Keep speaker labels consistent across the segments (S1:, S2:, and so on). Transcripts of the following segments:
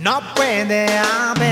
S1: no puede haber.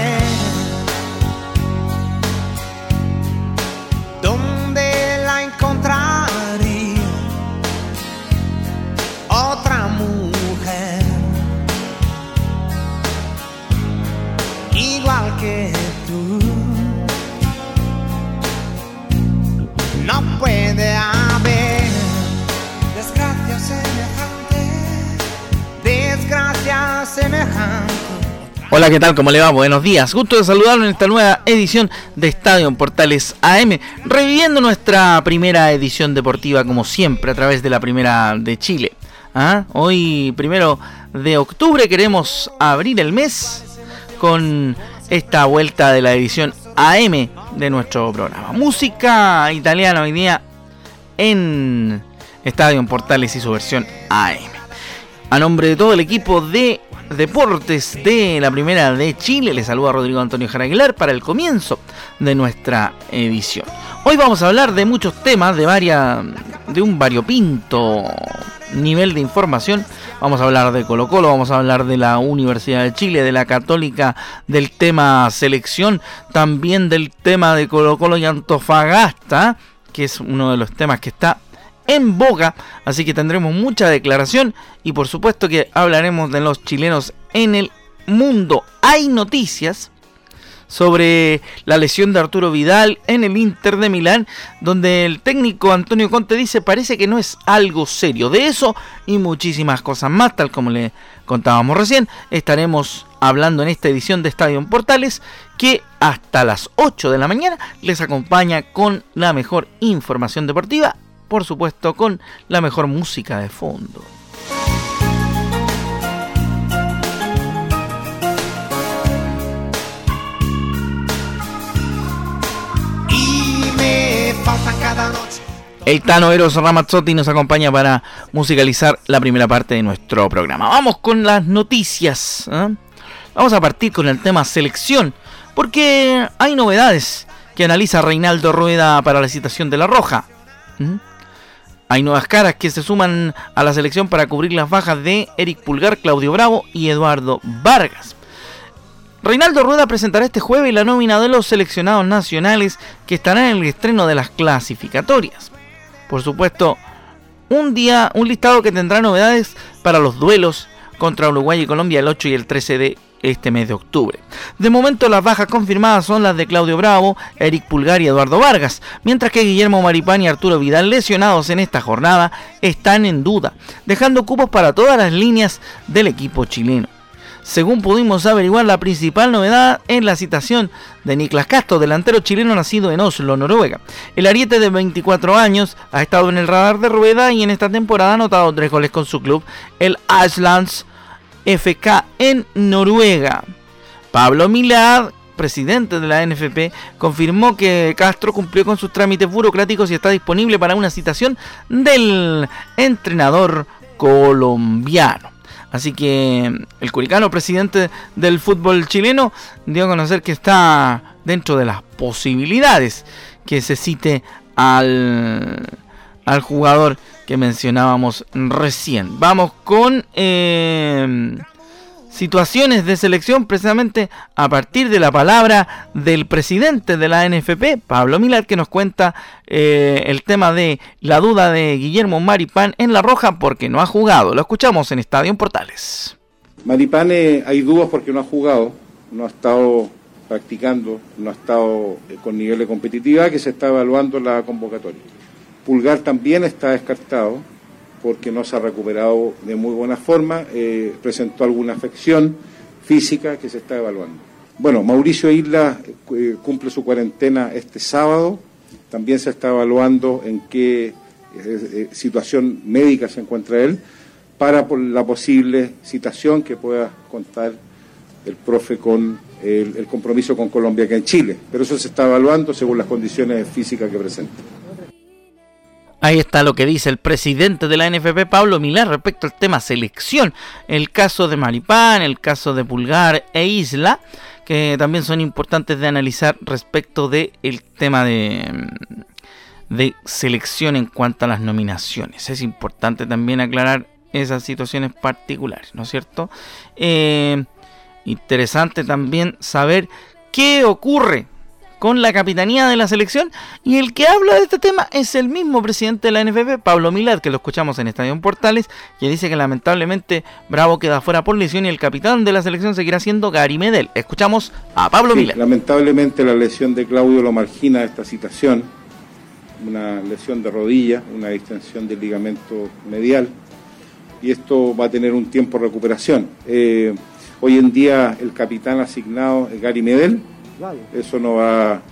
S1: ¿Qué tal? ¿Cómo le va? Buenos días. Gusto de saludarlo en esta nueva edición de Estadio en Portales AM, reviviendo nuestra primera edición deportiva como siempre a través de la primera de Chile. ¿Ah? Hoy, primero de octubre, queremos abrir el mes con esta vuelta de la edición AM de nuestro programa. Música italiana hoy día en Estadio en Portales y su versión AM. A nombre de todo el equipo de deportes de la primera de Chile. Les saluda Rodrigo Antonio Jara para el comienzo de nuestra edición. Hoy vamos a hablar de muchos temas, de, varia, de un variopinto nivel de información. Vamos a hablar de Colo Colo, vamos a hablar de la Universidad de Chile, de la Católica, del tema selección, también del tema de Colo Colo y Antofagasta, que es uno de los temas que está en boga, así que tendremos mucha declaración y por supuesto que hablaremos de los chilenos en el mundo. Hay noticias sobre la lesión de Arturo Vidal en el Inter de Milán, donde el técnico Antonio Conte dice parece que no es algo serio. De eso y muchísimas cosas más, tal como le contábamos recién, estaremos hablando en esta edición de Estadio Portales, que hasta las 8 de la mañana les acompaña con la mejor información deportiva por supuesto con la mejor música de fondo.
S2: Y me cada noche.
S1: El Tano Eros Ramazzotti nos acompaña para musicalizar la primera parte de nuestro programa. Vamos con las noticias. ¿eh? Vamos a partir con el tema selección, porque hay novedades que analiza Reinaldo Rueda para la citación de la Roja. Hay nuevas caras que se suman a la selección para cubrir las bajas de Eric Pulgar, Claudio Bravo y Eduardo Vargas. Reinaldo Rueda presentará este jueves la nómina de los seleccionados nacionales que estarán en el estreno de las clasificatorias. Por supuesto, un día, un listado que tendrá novedades para los duelos contra Uruguay y Colombia el 8 y el 13 de este mes de octubre. De momento las bajas confirmadas son las de Claudio Bravo, Eric Pulgar y Eduardo Vargas, mientras que Guillermo Maripán y Arturo Vidal lesionados en esta jornada están en duda, dejando cupos para todas las líneas del equipo chileno. Según pudimos averiguar, la principal novedad es la citación de Niklas Castro, delantero chileno nacido en Oslo, Noruega. El ariete de 24 años ha estado en el radar de Rueda y en esta temporada ha anotado tres goles con su club, el Icelands FK en Noruega. Pablo Milad, presidente de la NFP, confirmó que Castro cumplió con sus trámites burocráticos y está disponible para una citación del entrenador colombiano. Así que el curicano presidente del fútbol chileno dio a conocer que está dentro de las posibilidades que se cite al, al jugador que mencionábamos recién. Vamos con eh, situaciones de selección precisamente a partir de la palabra del presidente de la NFP, Pablo Milar, que nos cuenta eh, el tema de la duda de Guillermo Maripán en La Roja porque no ha jugado. Lo escuchamos en Estadio Portales.
S3: Maripán eh, hay dudas porque no ha jugado. no ha estado practicando, no ha estado eh, con nivel de competitividad que se está evaluando la convocatoria. Pulgar también está descartado porque no se ha recuperado de muy buena forma, eh, presentó alguna afección física que se está evaluando. Bueno, Mauricio Isla eh, cumple su cuarentena este sábado, también se está evaluando en qué situación médica se encuentra él para la posible citación que pueda contar el profe con el, compromiso con Colombia que en Chile. Pero eso se está evaluando según las condiciones físicas que presenta.
S1: Ahí está lo que dice el presidente de la NFP, Pablo Milán, respecto al tema selección. El caso de Maripán, el caso de Pulgar e Isla, que también son importantes de analizar respecto del el tema de, de selección en cuanto a las nominaciones. Es importante también aclarar esas situaciones particulares, ¿no es cierto? Eh, interesante también saber qué ocurre con la capitanía de la selección y el que habla de este tema es el mismo presidente de la NFP, Pablo Milad, que lo escuchamos en Estadio Portales, que dice que lamentablemente Bravo queda fuera por lesión y el capitán de la selección seguirá siendo Gary Medel. Escuchamos a Pablo sí,
S3: Lamentablemente la lesión de Claudio lo margina de esta situación, una lesión de rodilla, una distensión del ligamento medial y esto va a tener un tiempo de recuperación. Eh, hoy en día el capitán asignado es Gary Medel, eso no va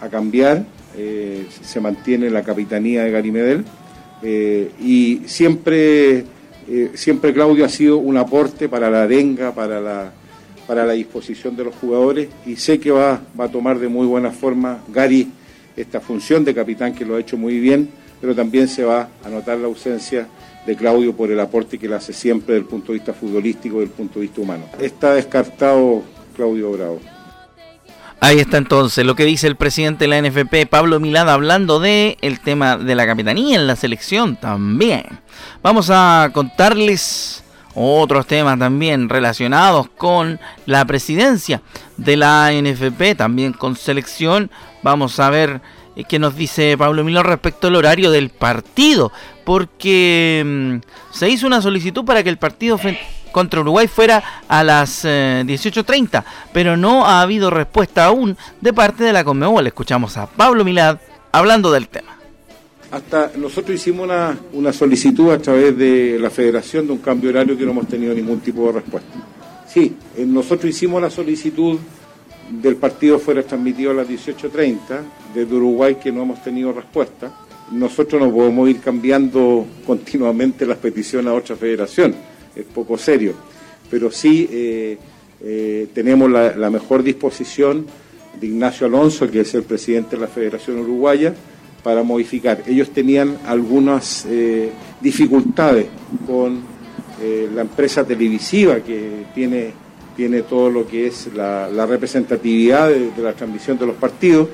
S3: a cambiar, eh, se mantiene la capitanía de Gary Medel eh, y siempre, siempre Claudio ha sido un aporte para la arenga, para la, para la disposición de los jugadores y sé que va, a tomar de muy buena forma Gary esta función de capitán que lo ha hecho muy bien, pero también se va a notar la ausencia de Claudio por el aporte que le hace siempre desde el punto de vista futbolístico y desde punto de vista humano. Está descartado Claudio Bravo.
S1: Ahí está entonces lo que dice el presidente de la NFP, Pablo Milada, hablando de el tema de la capitanía en la selección también. Vamos a contarles otros temas también relacionados con la presidencia de la NFP, también con selección. Vamos a ver eh, qué nos dice Pablo Milán respecto al horario del partido porque mm, se hizo una solicitud para que el partido contra Uruguay fuera a las 18.30, eh, pero no ha habido respuesta aún de parte de la Conmebol. Escuchamos a Pablo Milad hablando del tema.
S3: Hasta nosotros hicimos una, una solicitud a través de la federación de un cambio horario que no hemos tenido ningún tipo de respuesta. Sí, eh, nosotros hicimos la solicitud del partido fuera transmitido a las 18.30, desde Uruguay que no hemos tenido respuesta nosotros no podemos ir cambiando continuamente las peticiones a otra federación, es poco serio, pero sí eh, eh, tenemos la, mejor disposición de Ignacio Alonso, que es el presidente de la Federación Uruguaya, para modificar. Ellos tenían algunas eh, dificultades con la empresa televisiva que tiene, tiene todo lo que es la, representatividad de la transmisión de los partidos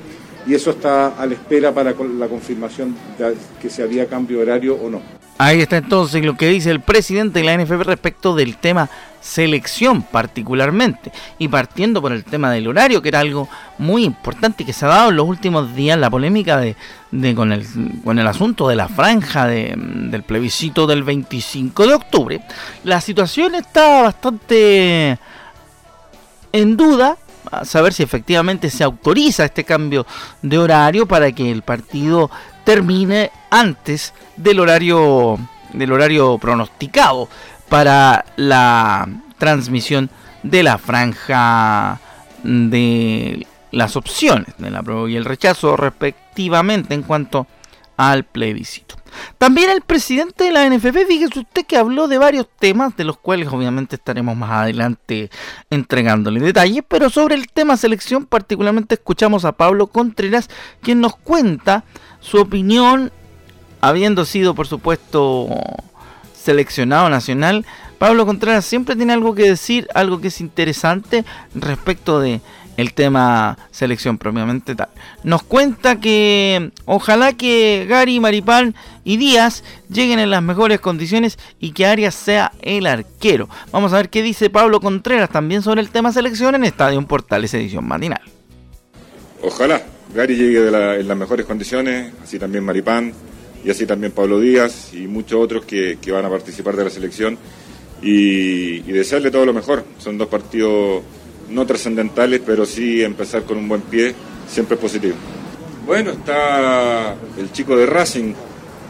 S3: y eso está a la espera para la confirmación de que se había cambio horario o no.
S1: Ahí está entonces lo que dice el presidente de la NFB respecto del tema selección particularmente. Y partiendo por el tema del horario que era algo muy importante que se ha dado en los últimos días la polémica de, con, el, con el asunto de la franja del plebiscito del 25 de octubre la situación está bastante en duda a saber si efectivamente se autoriza este cambio de horario para que el partido termine antes del horario del horario pronosticado para la transmisión de la franja de las opciones de la prueba y el rechazo respectivamente en cuanto al plebiscito. También el presidente de la NFP, fíjese usted que habló de varios temas, de los cuales obviamente estaremos más adelante entregándole detalles, pero sobre el tema selección particularmente escuchamos a Pablo Contreras, quien nos cuenta su opinión, habiendo sido por supuesto seleccionado nacional. Pablo Contreras siempre tiene algo que decir, algo que es interesante respecto de el tema selección propiamente tal. Nos cuenta que ojalá que Gary, Maripán y Díaz lleguen en las mejores condiciones y que Arias sea el arquero. Vamos a ver qué dice Pablo Contreras también sobre el tema selección en Estadio Portales edición matinal.
S4: Ojalá Gary llegue en las mejores condiciones, así también Maripán y así también Pablo Díaz y muchos otros que, van a participar de la selección y, y desearle todo lo mejor. Son dos partidos no trascendentales, pero sí empezar con un buen pie, siempre es positivo. Bueno, está el chico de Racing,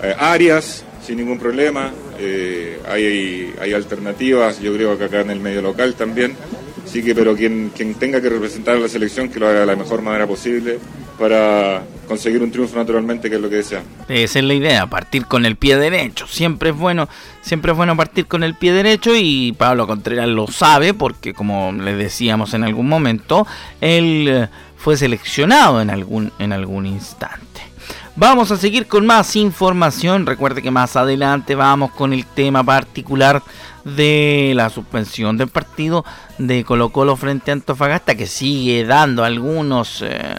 S4: eh, Arias, sin ningún problema. Eh, hay, hay alternativas, yo creo que acá en el medio local también. Así que, pero quien, quien tenga que representar a la selección, que lo haga de la mejor manera posible para conseguir un triunfo naturalmente, que es lo que desea.
S1: Esa es la idea, partir con el pie derecho. Siempre es bueno, siempre es bueno partir con el pie derecho y Pablo Contreras lo sabe porque como le decíamos en algún momento, él eh, fue seleccionado en algún, en algún instante. Vamos a seguir con más información. Recuerde que más adelante vamos con el tema particular de la suspensión del partido de Colo Colo frente a Antofagasta que sigue dando algunos... Eh,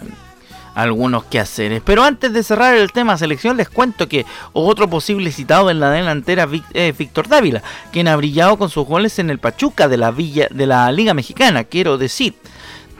S1: algunos quehaceres. Pero antes de cerrar el tema selección, les cuento que otro posible citado en la delantera es Víctor Dávila, quien ha brillado con sus goles en el Pachuca de la Liga Mexicana, quiero decir.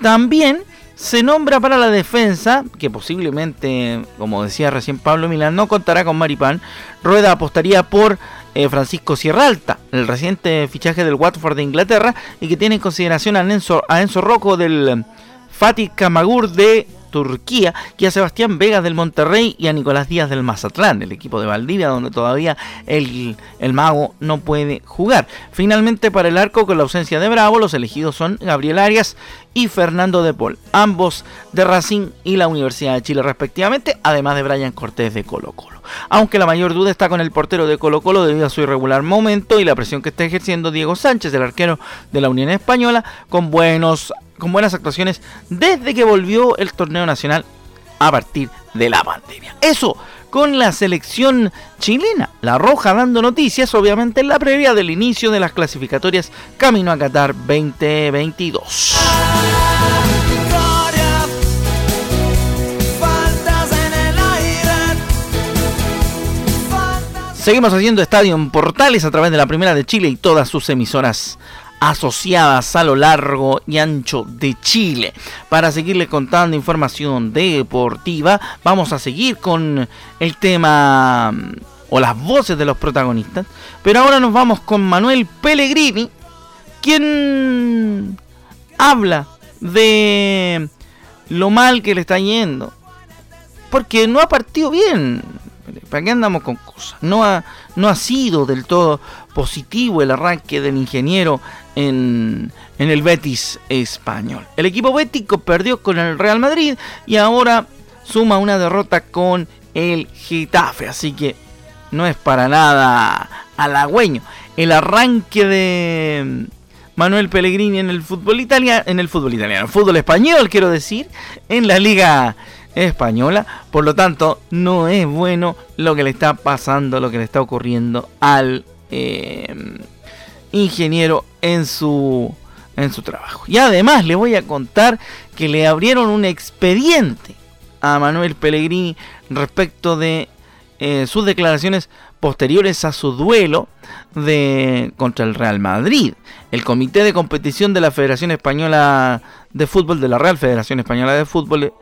S1: También se nombra para la defensa, que posiblemente, como decía recién Pablo Milán, no contará con Maripán. Rueda apostaría por eh, Francisco Sierra Alta, el reciente fichaje del Watford de Inglaterra, y que tiene en consideración a Enzo, a Enzo Rocco del Fatih Kamagur de Turquía, y a Sebastián Vegas del Monterrey y a Nicolás Díaz del Mazatlán, el equipo de Valdivia, donde todavía el, el mago no puede jugar. Finalmente, para el arco, con la ausencia de Bravo, los elegidos son Gabriel Arias y Fernando de Paul, ambos de Racing y la Universidad de Chile respectivamente, además de Brian Cortés de Colo Colo. Aunque la mayor duda está con el portero de Colo Colo debido a su irregular momento y la presión que está ejerciendo Diego Sánchez, el arquero de la Unión Española, con buenos con buenas actuaciones desde que volvió el torneo nacional a partir de la pandemia. Eso con la selección chilena, la Roja dando noticias obviamente en la previa del inicio de las clasificatorias camino a Qatar 2022. Seguimos haciendo Estadio en Portales a través de la Primera de Chile y todas sus emisoras asociadas a lo largo y ancho de Chile. Para seguirle contando información deportiva, vamos a seguir con el tema o las voces de los protagonistas. Pero ahora nos vamos con Manuel Pellegrini, quien habla de lo mal que le está yendo. Porque no ha partido bien. ¿Para qué andamos con cosas? No ha, no ha sido del todo positivo el arranque del ingeniero en, el Betis español. El equipo bético perdió con el Real Madrid y ahora suma una derrota con el Getafe. Así que no es para nada halagüeño. El arranque de Manuel Pellegrini en el fútbol italiano, en el fútbol italiano, fútbol español, quiero decir, en la liga española. Por lo tanto, no es bueno lo que le está pasando, lo que le está ocurriendo al eh, ingeniero en su, en su trabajo. Y además le voy a contar que le abrieron un expediente a Manuel Pellegrini respecto de eh, sus declaraciones posteriores a su duelo de, contra el Real Madrid. El Comité de Competición de la Federación Española de Fútbol, de la Real Federación Española de Fútbol,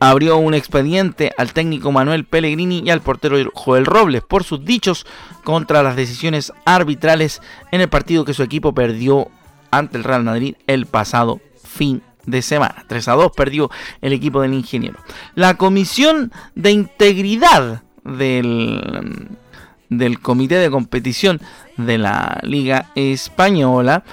S1: abrió un expediente al técnico Manuel Pellegrini y al portero Joel Robles por sus dichos contra las decisiones arbitrales en el partido que su equipo perdió ante el Real Madrid el pasado fin de semana. 3 a 2 perdió el equipo del ingeniero. La comisión de integridad del, del comité de competición de la Liga Española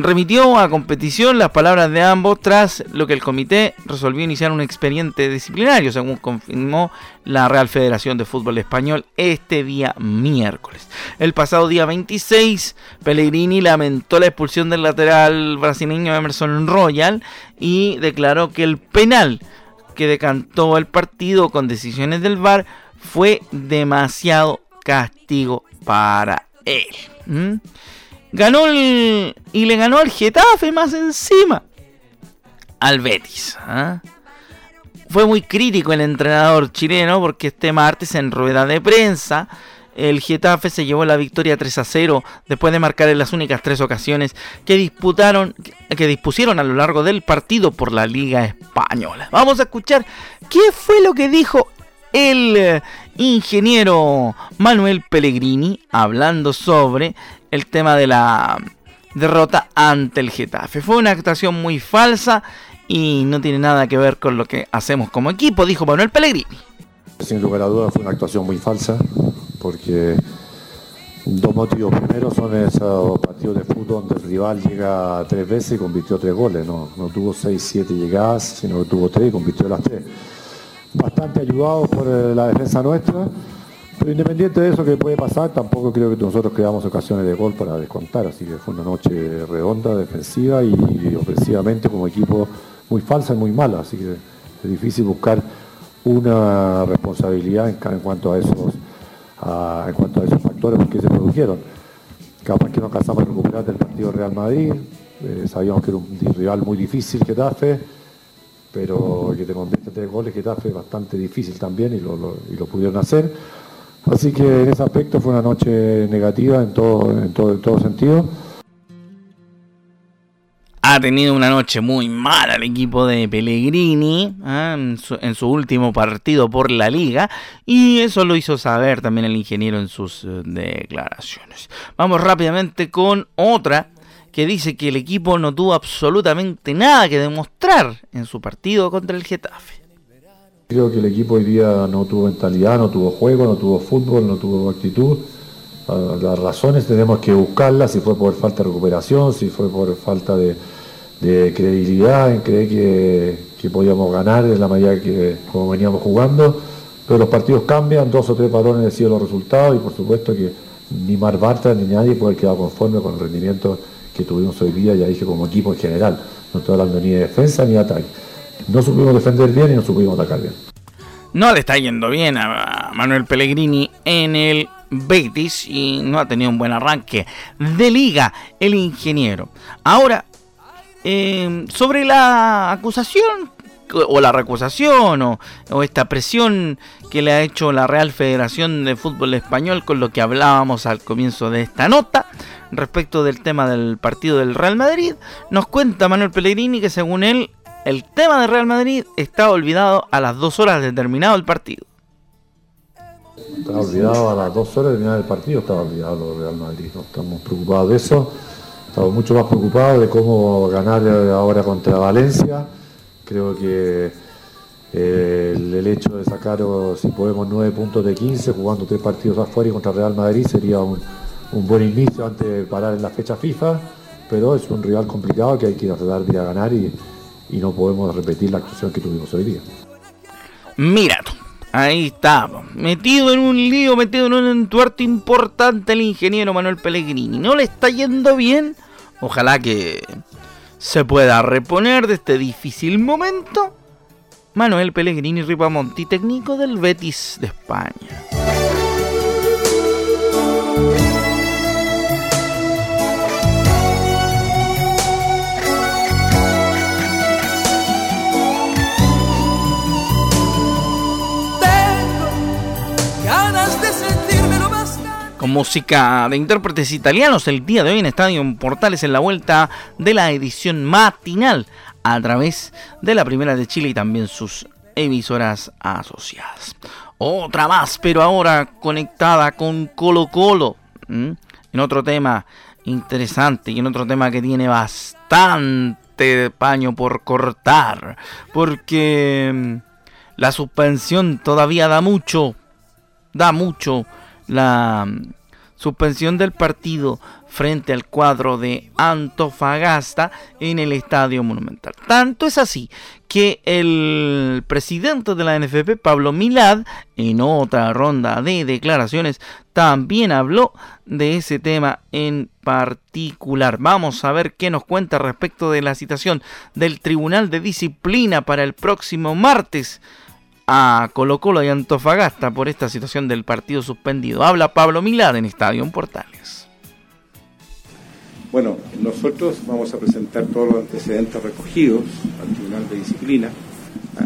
S1: remitió a competición las palabras de ambos tras lo que el comité resolvió iniciar un expediente disciplinario, según confirmó la Real Federación de Fútbol Español este día miércoles. El pasado día 26, Pellegrini lamentó la expulsión del lateral brasileño Emerson Royal y declaró que el penal que decantó el partido con decisiones del VAR fue demasiado castigo para él. ¿Mm? Ganó el, y le ganó al Getafe más encima al Betis. ¿ah? Fue muy crítico el entrenador chileno porque este martes en rueda de prensa el Getafe se llevó la victoria 3 a 0 después de marcar en las únicas tres ocasiones que disputaron que dispusieron a lo largo del partido por la Liga Española. Vamos a escuchar qué fue lo que dijo el eh, ingeniero Manuel Pellegrini hablando sobre el tema de la derrota ante el Getafe. Fue una actuación muy falsa y no tiene nada que ver con lo que hacemos como equipo, dijo Manuel Pellegrini.
S5: Sin lugar a dudas fue una actuación muy falsa porque dos motivos. Primero son esos partidos de fútbol donde el rival llega tres veces y convirtió tres goles. No, no tuvo seis, siete llegadas, sino que tuvo tres y convirtió las tres. Bastante ayudado por eh, la defensa nuestra. Pero independiente de eso que puede pasar, tampoco creo que nosotros creamos ocasiones de gol para descontar. Así que fue una noche redonda, defensiva y, ofensivamente como equipo muy falsa y muy mala. Así que es difícil buscar una responsabilidad en cuanto a esos factores porque se produjeron. Capaz que no alcanzamos a recuperar del partido Real Madrid, eh, sabíamos que era un rival muy difícil Getafe, pero que te convierte tres goles Getafe es bastante difícil también y lo pudieron hacer. Así que en ese aspecto fue una noche negativa en todo, en todo, en todo sentido
S1: ha tenido una noche muy mala el equipo de Pellegrini ¿ah? en, su, último partido por la liga y eso lo hizo saber también el ingeniero en sus eh, declaraciones. Vamos rápidamente con otra que dice que el equipo no tuvo absolutamente nada que demostrar en su partido contra el Getafe.
S5: Creo que el equipo hoy día no tuvo mentalidad, no tuvo juego, no tuvo fútbol, no tuvo actitud. Ah, las razones tenemos que buscarlas, si fue por falta de recuperación, si fue por falta de, credibilidad, en creer que, podíamos ganar en la medida que como veníamos jugando, pero los partidos cambian, dos o tres parones deciden los resultados y por supuesto que ni Mar Bartra ni nadie puede quedar conforme con el rendimiento que tuvimos hoy día, ya dije como equipo en general, no estoy hablando ni de defensa ni de ataque. No supimos defender bien y no supimos atacar bien.
S1: No le está yendo bien a Manuel Pellegrini en el Betis y no ha tenido un buen arranque de liga el ingeniero. Ahora, em, sobre la acusación o la recusación o, o, esta presión que le ha hecho la Real Federación de Fútbol Español con lo que hablábamos al comienzo de esta nota respecto del tema del partido del Real Madrid, nos cuenta Manuel Pellegrini que según él el tema del Real Madrid está olvidado a las dos horas de terminado el partido.
S5: Estaba olvidado a las dos horas de terminar el partido, estaba olvidado lo Real Madrid. No estamos preocupados de eso. Estamos mucho más preocupados de cómo ganar ahora contra Valencia. Creo que eh, el, hecho de sacar, si podemos, nueve puntos de 15, jugando tres partidos afuera y contra Real Madrid sería un, buen inicio antes de parar en la fecha FIFA, pero es un rival complicado que hay que tratar de ganar y, y no podemos repetir la actuación que tuvimos hoy día.
S1: Mira Ahí está, metido en un lío, metido en un entuerto importante el ingeniero Manuel Pellegrini. ¿No le está yendo bien? Ojalá que se pueda reponer de este difícil momento. Manuel Pellegrini Ripamonti, técnico del Betis de España. Con música de intérpretes italianos el día de hoy en Estadio Portales en la vuelta de la edición matinal a través de la Primera de Chile y también sus emisoras asociadas. Otra más, pero ahora conectada con Colo Colo. En otro tema interesante y en otro tema que tiene bastante paño por cortar. Porque la suspensión todavía da mucho. Da mucho la mm, suspensión del partido frente al cuadro de Antofagasta en el Estadio Monumental. Tanto es así que el presidente de la NFP, Pablo Milad, en otra ronda de declaraciones, también habló de ese tema en particular. Vamos a ver qué nos cuenta respecto de la citación del Tribunal de Disciplina para el próximo martes a Colo Colo y Antofagasta por esta situación del partido suspendido. Habla Pablo Milad en Estadio Portales.
S3: Bueno, nosotros vamos a presentar todos los antecedentes recogidos al Tribunal de Disciplina.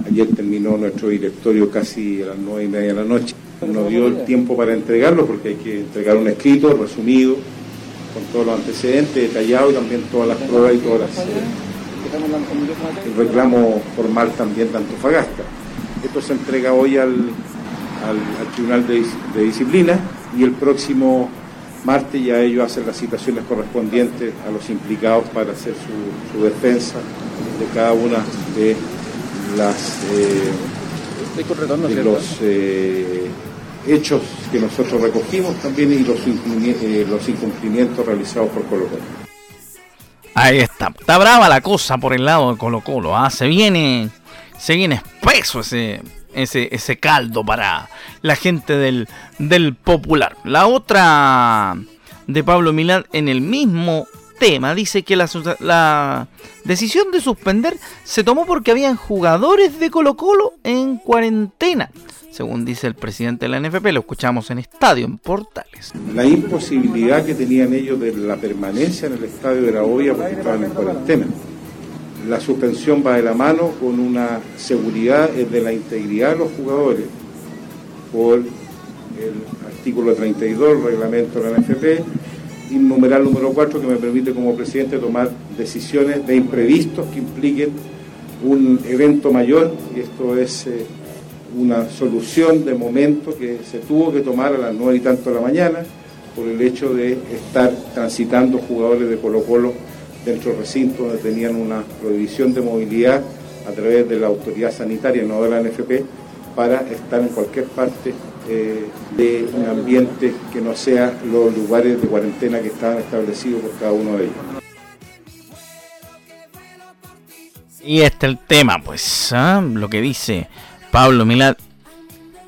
S3: Ayer terminó nuestro directorio casi a las nueve y media de la noche. No dio el tiempo para entregarlo porque hay que entregar un escrito resumido con todos los antecedentes, detallado y también todas las pruebas y todas las... Eh, el reclamo formal también de Antofagasta. Esto se entrega hoy al, Tribunal de, Disciplina y el próximo martes ya ellos hacen las citaciones correspondientes a los implicados para hacer su, su defensa de cada una de las eh, de los eh, hechos que nosotros recogimos también y los, eh, los incumplimientos realizados por Colo Colo.
S1: Ahí está, está brava la cosa por el lado de Colo Colo, ¿ah? se viene, se viene espeso ese, ese, ese caldo para la gente del, del popular. La otra de Pablo Milán en el mismo tema dice que la, la, decisión de suspender se tomó porque habían jugadores de Colo Colo en cuarentena según dice el presidente de la NFP, lo escuchamos en estadio, en Portales.
S3: La imposibilidad que tenían ellos de la permanencia en el estadio era obvia porque estaban en cuarentena. La suspensión va de la mano con una seguridad de la integridad de los jugadores por el artículo 32 del reglamento de la NFP y numeral número 4 que me permite como presidente tomar decisiones de imprevistos que impliquen un evento mayor y esto es... Eh, una solución de momento que se tuvo que tomar a las nueve y tanto de la mañana por el hecho de estar transitando jugadores de Colo Colo dentro del recinto donde tenían una prohibición de movilidad a través de la autoridad sanitaria, no de la NFP, para estar en cualquier parte eh, de un ambiente que no sea los lugares de cuarentena que estaban establecidos por cada uno de ellos.
S1: Y este es el tema, pues, ¿ah? lo que dice Pablo Milad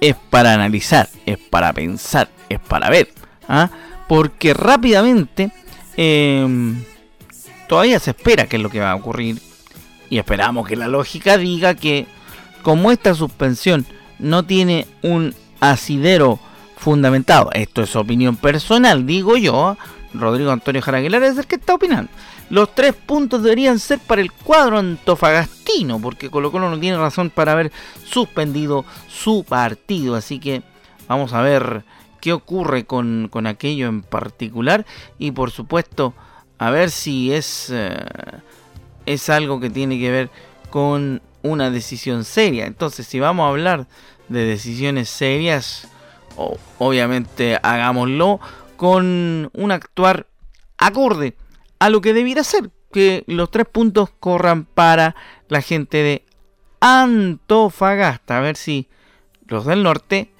S1: es para analizar, es para pensar, es para ver. ¿ah? Porque rápidamente em, todavía se espera que es lo que va a ocurrir. Y esperamos que la lógica diga que como esta suspensión no tiene un asidero fundamentado, esto es opinión personal, digo yo, Rodrigo Antonio Jaraguilar es el que está opinando. Los tres puntos deberían ser para el cuadro antofagastino, porque Colo Colo no tiene razón para haber suspendido su partido. Así que vamos a ver qué ocurre con, aquello en particular. Y por supuesto, a ver si es, eh, es algo que tiene que ver con una decisión seria. Entonces, si vamos a hablar de decisiones serias, obviamente hagámoslo con un actuar acorde a lo que debiera ser, que los tres puntos corran para la gente de Antofagasta. A ver si los del norte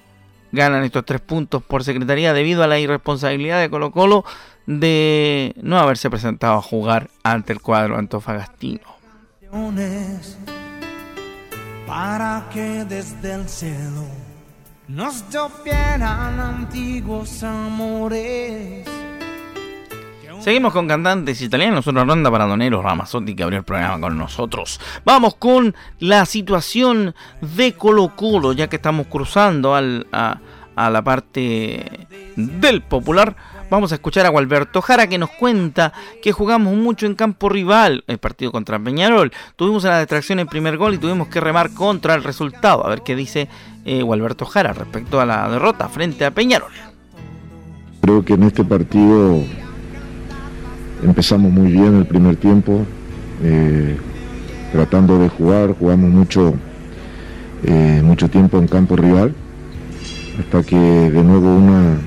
S1: ganan estos tres puntos por secretaría debido a la irresponsabilidad de Colo Colo de no haberse presentado a jugar ante el cuadro antofagastino. Para que desde el cielo nos antiguos amores Seguimos con cantantes italianos, otra ronda para Donero Ramazotti que abrió el programa con nosotros. Vamos con la situación de Colo Colo, ya que estamos cruzando al, a, la parte del popular. Vamos a escuchar a Gualberto Jara que nos cuenta que jugamos mucho en campo rival el partido contra Peñarol. Tuvimos una distracción en primer gol y tuvimos que remar contra el resultado. A ver qué dice eh, Gualberto Jara respecto a la derrota frente a Peñarol.
S6: Creo que en este partido Empezamos muy bien el primer tiempo, eh, tratando de jugar, jugamos mucho, eh, mucho tiempo en campo rival, hasta que de nuevo una,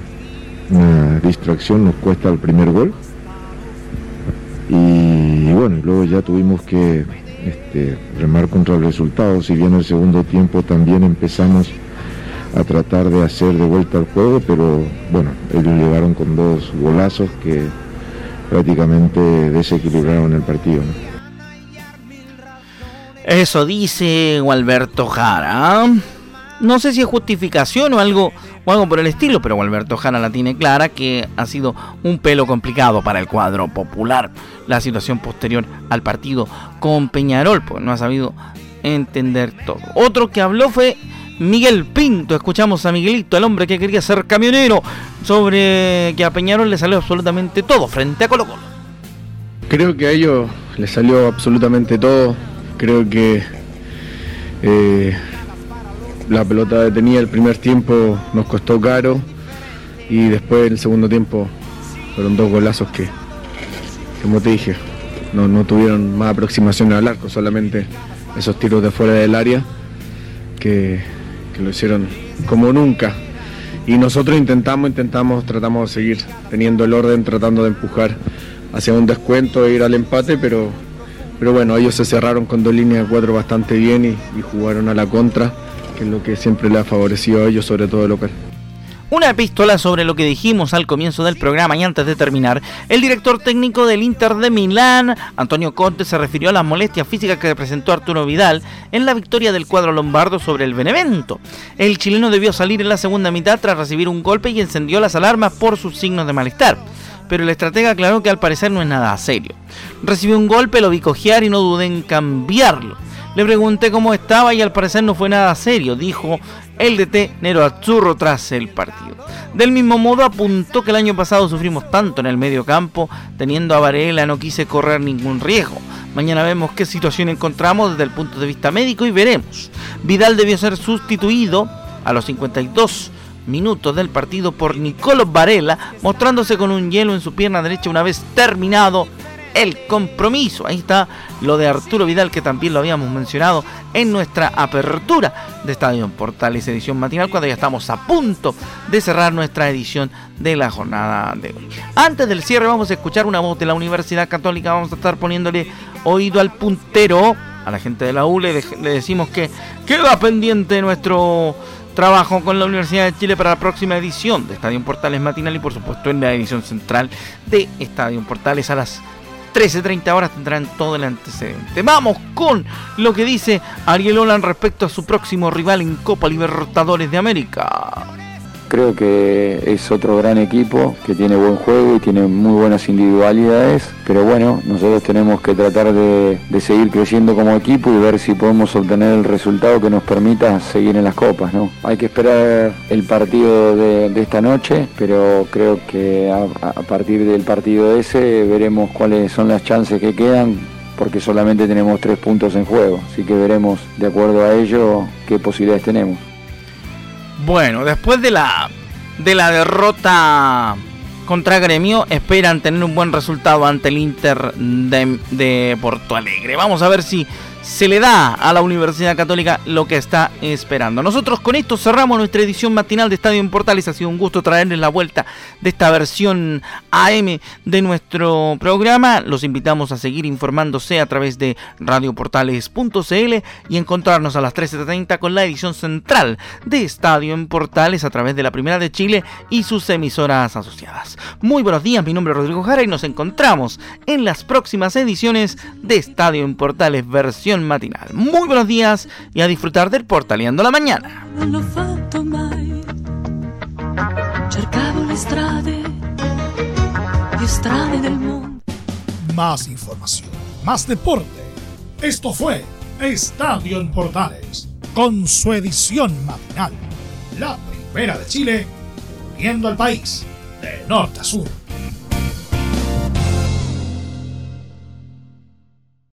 S6: distracción nos cuesta el primer gol. Y, bueno, luego ya tuvimos que este, remar contra el resultado, si bien el segundo tiempo también empezamos a tratar de hacer de vuelta el juego, pero bueno, ellos llegaron con dos golazos que prácticamente desequilibraron el partido.
S1: Eso dice Gualberto Jara. No sé si es justificación o algo, algo por el estilo, pero Gualberto Jara la tiene clara que ha sido un pelo complicado para el cuadro popular. La situación posterior al partido con Peñarol, pues no ha sabido entender todo. Otro que habló fue Miguel Pinto. Escuchamos a Miguelito, el hombre que quería ser camionero, sobre que a Peñarol le salió absolutamente todo frente a Colo Colo.
S7: Creo que a ellos les salió absolutamente todo. Creo que eh, la pelota detenida el primer tiempo nos costó caro y después el segundo tiempo fueron dos golazos que, como te dije, no, no tuvieron más aproximación al arco, solamente esos tiros de fuera del área que, lo hicieron como nunca. y nosotros intentamos, intentamos, tratamos de seguir teniendo el orden, tratando de empujar hacia un descuento e ir al empate, pero, pero bueno, ellos se cerraron con dos líneas de cuatro bastante bien y jugaron a la contra, es lo que siempre le ha favorecido a ellos, sobre todo local.
S1: Una epístola sobre lo que dijimos al comienzo del programa y antes de terminar, el director técnico del Inter de Milán, Antonio Conte, se refirió a las molestias físicas que presentó Arturo Vidal en la victoria del cuadro lombardo sobre el Benevento. El chileno debió salir en la segunda mitad tras recibir un golpe y encendió las alarmas por sus signos de malestar. Pero el estratega aclaró que al parecer no es nada serio. Recibió un golpe, lo vi cojear y no dudé en cambiarlo. Le pregunté cómo estaba y al parecer no fue nada serio, dijo el DT Nero Azzurro tras el partido. Del mismo modo apuntó que el año pasado sufrimos tanto en el medio campo, teniendo a Varela no quise correr ningún riesgo. Mañana vemos qué situación encontramos desde el punto de vista médico y veremos. Vidal debió ser sustituido a los 52 minutos del partido por Nicolo Varela, mostrándose con un hielo en su pierna derecha una vez terminado el compromiso. Ahí está lo de Arturo Vidal que también lo habíamos mencionado en nuestra apertura de Estadio Portales edición matinal cuando ya estamos a punto de cerrar nuestra edición de la jornada de hoy. Antes del cierre vamos a escuchar una voz de la Universidad Católica, vamos a estar poniéndole oído al puntero. A la gente de la U le, decimos que queda pendiente nuestro trabajo con la Universidad de Chile para la próxima edición de Estadio Portales Matinal y por supuesto en la edición central de Estadio Portales a las 13.30 horas tendrán todo el antecedente. Vamos con lo que dice Ariel Olan respecto a su próximo rival en Copa Libertadores de América.
S8: Creo que es otro gran equipo que tiene buen juego y tiene muy buenas individualidades, pero bueno, nosotros tenemos que tratar de, seguir creciendo como equipo y ver si podemos obtener el resultado que nos permita seguir en las copas. ¿no? Hay que esperar el partido de, de esta noche, pero creo que a, a partir del partido ese veremos cuáles son las chances que quedan porque solamente tenemos tres puntos en juego, así que veremos de acuerdo a ello qué posibilidades tenemos.
S1: Bueno, después de la de la derrota contra Gremio, esperan tener un buen resultado ante el Inter de, de Porto Alegre. Vamos a ver si se le da a la Universidad Católica lo que está esperando. Nosotros con esto cerramos nuestra edición matinal de Estadio en Portales. Ha sido un gusto traerles la vuelta de esta versión AM de nuestro programa. Los invitamos a seguir informándose a través de radioportales.cl y encontrarnos a las 13.30 con la edición central de Estadio en Portales a través de la Primera de Chile y sus emisoras asociadas. Muy buenos días, mi nombre es Rodrigo Jara y nos encontramos en las próximas ediciones de Estadio en Portales versión matinal. Muy buenos días y a disfrutar del Portaleando la Mañana.
S9: Más información, más deporte. Esto fue Estadio en Portales, con su edición matinal. La primera de Chile, uniendo al país de norte a sur.